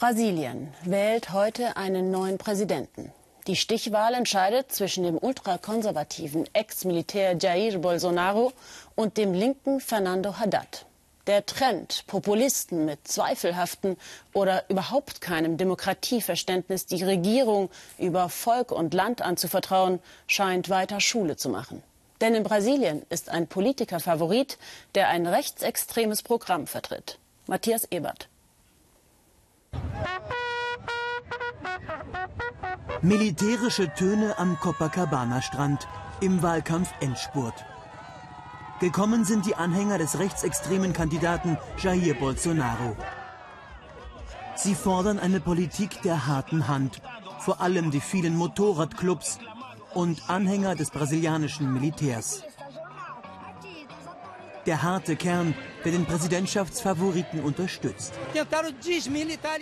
Brasilien wählt heute einen neuen Präsidenten. Die Stichwahl entscheidet zwischen dem ultrakonservativen Ex-Militär Jair Bolsonaro und dem linken Fernando Haddad. Der Trend, Populisten mit zweifelhaften oder überhaupt keinem Demokratieverständnis die Regierung über Volk und Land anzuvertrauen, scheint weiter Schule zu machen. Denn in Brasilien ist ein Politiker Favorit, der ein rechtsextremes Programm vertritt. Matthias Ebert. Militärische Töne am Copacabana-Strand im Wahlkampf Endspurt. Gekommen sind die Anhänger des rechtsextremen Kandidaten Jair Bolsonaro. Sie fordern eine Politik der harten Hand, vor allem die vielen Motorradclubs und Anhänger des brasilianischen Militärs. Der harte Kern, der den Präsidentschaftsfavoriten unterstützt.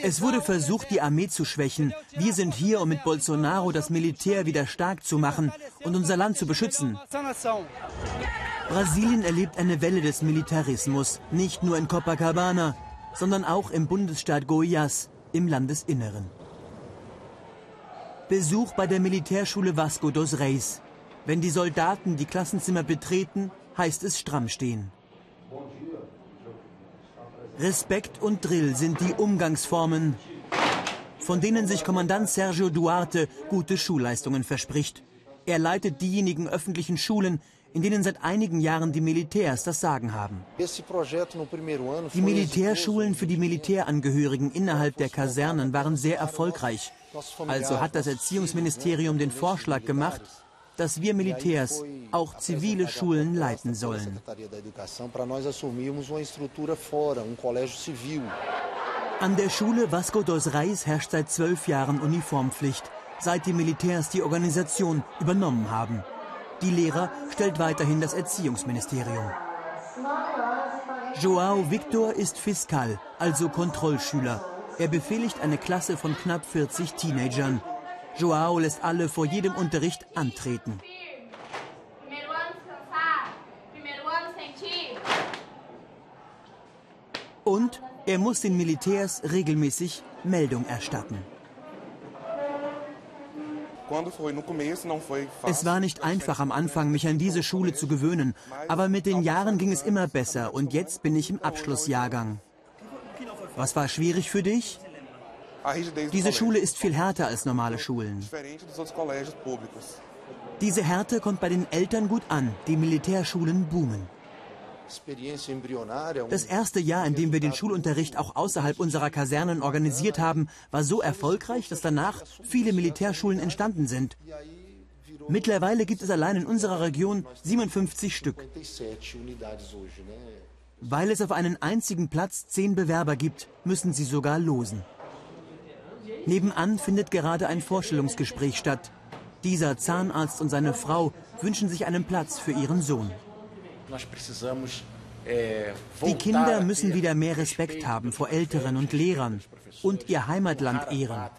Es wurde versucht, die Armee zu schwächen. Wir sind hier, um mit Bolsonaro das Militär wieder stark zu machen und unser Land zu beschützen. Brasilien erlebt eine Welle des Militarismus, nicht nur in Copacabana, sondern auch im Bundesstaat Goiás im Landesinneren. Besuch bei der Militärschule Vasco dos Reis. Wenn die Soldaten die Klassenzimmer betreten, heißt es stramm stehen. Respekt und Drill sind die Umgangsformen, von denen sich Kommandant Sergio Duarte gute Schulleistungen verspricht. Er leitet diejenigen öffentlichen Schulen, in denen seit einigen Jahren die Militärs das Sagen haben. Die Militärschulen für die Militärangehörigen innerhalb der Kasernen waren sehr erfolgreich. Also hat das Erziehungsministerium den Vorschlag gemacht, dass wir Militärs auch zivile Schulen leiten sollen. An der Schule Vasco dos Reis herrscht seit zwölf Jahren Uniformpflicht, seit die Militärs die Organisation übernommen haben. Die Lehrer stellt weiterhin das Erziehungsministerium. Joao Victor ist Fiskal, also Kontrollschüler. Er befehligt eine Klasse von knapp 40 Teenagern. Joao lässt alle vor jedem Unterricht antreten. Und er muss den Militärs regelmäßig Meldung erstatten. Es war nicht einfach am Anfang, mich an diese Schule zu gewöhnen, aber mit den Jahren ging es immer besser und jetzt bin ich im Abschlussjahrgang. Was war schwierig für dich? Diese Schule ist viel härter als normale Schulen. Diese Härte kommt bei den Eltern gut an. Die Militärschulen boomen. Das erste Jahr, in dem wir den Schulunterricht auch außerhalb unserer Kasernen organisiert haben, war so erfolgreich, dass danach viele Militärschulen entstanden sind. Mittlerweile gibt es allein in unserer Region 57 Stück. Weil es auf einen einzigen Platz zehn Bewerber gibt, müssen sie sogar losen. Nebenan findet gerade ein Vorstellungsgespräch statt. Dieser Zahnarzt und seine Frau wünschen sich einen Platz für ihren Sohn. Die Kinder müssen wieder mehr Respekt haben vor Eltern und Lehrern und ihr Heimatland ehren.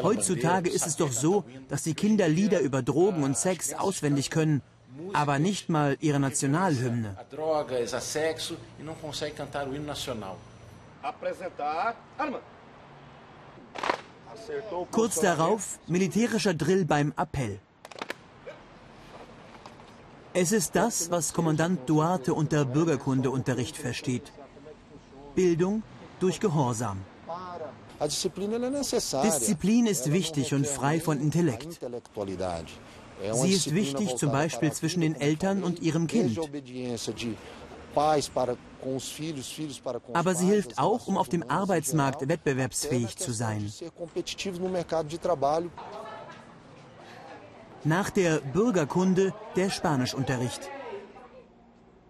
Heutzutage ist es doch so, dass die Kinder Lieder über Drogen und Sex auswendig können, aber nicht mal ihre Nationalhymne. Kurz darauf militärischer Drill beim Appell. Es ist das, was Kommandant Duarte unter Bürgerkundeunterricht versteht. Bildung durch Gehorsam. Disziplin ist wichtig und frei von Intellekt. Sie ist wichtig zum Beispiel zwischen den Eltern und ihrem Kind. Aber sie hilft auch, um auf dem Arbeitsmarkt wettbewerbsfähig zu sein. Nach der Bürgerkunde der Spanischunterricht.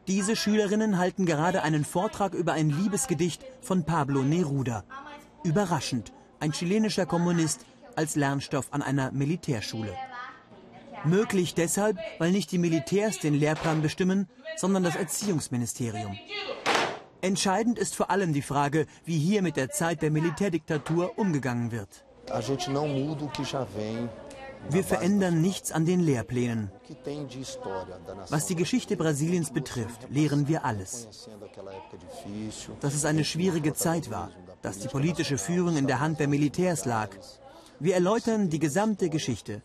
Diese Schülerinnen halten gerade einen Vortrag über ein Liebesgedicht von Pablo Neruda. Überraschend, ein chilenischer Kommunist als Lernstoff an einer Militärschule. Möglich deshalb, weil nicht die Militärs den Lehrplan bestimmen, sondern das Erziehungsministerium. Entscheidend ist vor allem die Frage, wie hier mit der Zeit der Militärdiktatur umgegangen wird. Wir verändern nichts an den Lehrplänen. Was die Geschichte Brasiliens betrifft, lehren wir alles. Dass es eine schwierige Zeit war, dass die politische Führung in der Hand der Militärs lag. Wir erläutern die gesamte Geschichte.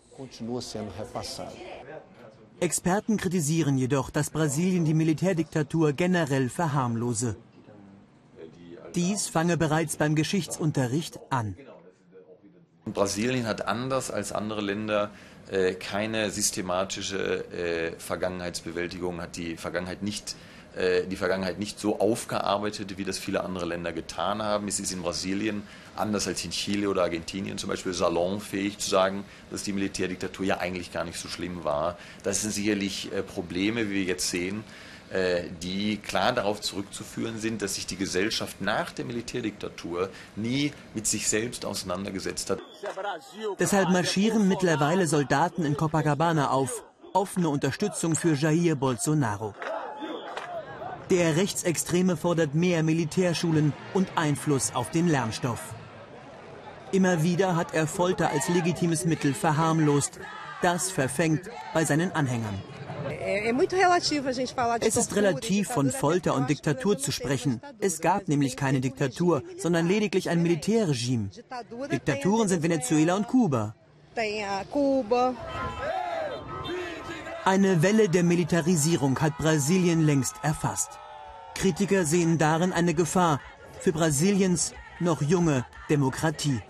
Experten kritisieren jedoch, dass Brasilien die Militärdiktatur generell verharmlose. Dies fange bereits beim Geschichtsunterricht an. Brasilien hat anders als andere Länder äh, keine systematische äh, Vergangenheitsbewältigung, hat die Vergangenheit nicht äh, die Vergangenheit nicht so aufgearbeitet, wie das viele andere Länder getan haben. Es ist in Brasilien, anders als in Chile oder Argentinien zum Beispiel, salonfähig zu sagen, dass die Militärdiktatur ja eigentlich gar nicht so schlimm war. Das sind sicherlich äh, Probleme, wie wir jetzt sehen, die klar darauf zurückzuführen sind, dass sich die Gesellschaft nach der Militärdiktatur nie mit sich selbst auseinandergesetzt hat. Deshalb marschieren mittlerweile Soldaten in Copacabana auf. Offene Unterstützung für Jair Bolsonaro. Der Rechtsextreme fordert mehr Militärschulen und Einfluss auf den Lernstoff. Immer wieder hat er Folter als legitimes Mittel verharmlost. Das verfängt bei seinen Anhängern. Es ist relativ, von Folter und Diktatur zu sprechen. Es gab nämlich keine Diktatur, sondern lediglich ein Militärregime. Diktaturen sind Venezuela und Kuba. Eine Welle der Militarisierung hat Brasilien längst erfasst. Kritiker sehen darin eine Gefahr für Brasiliens noch junge Demokratie.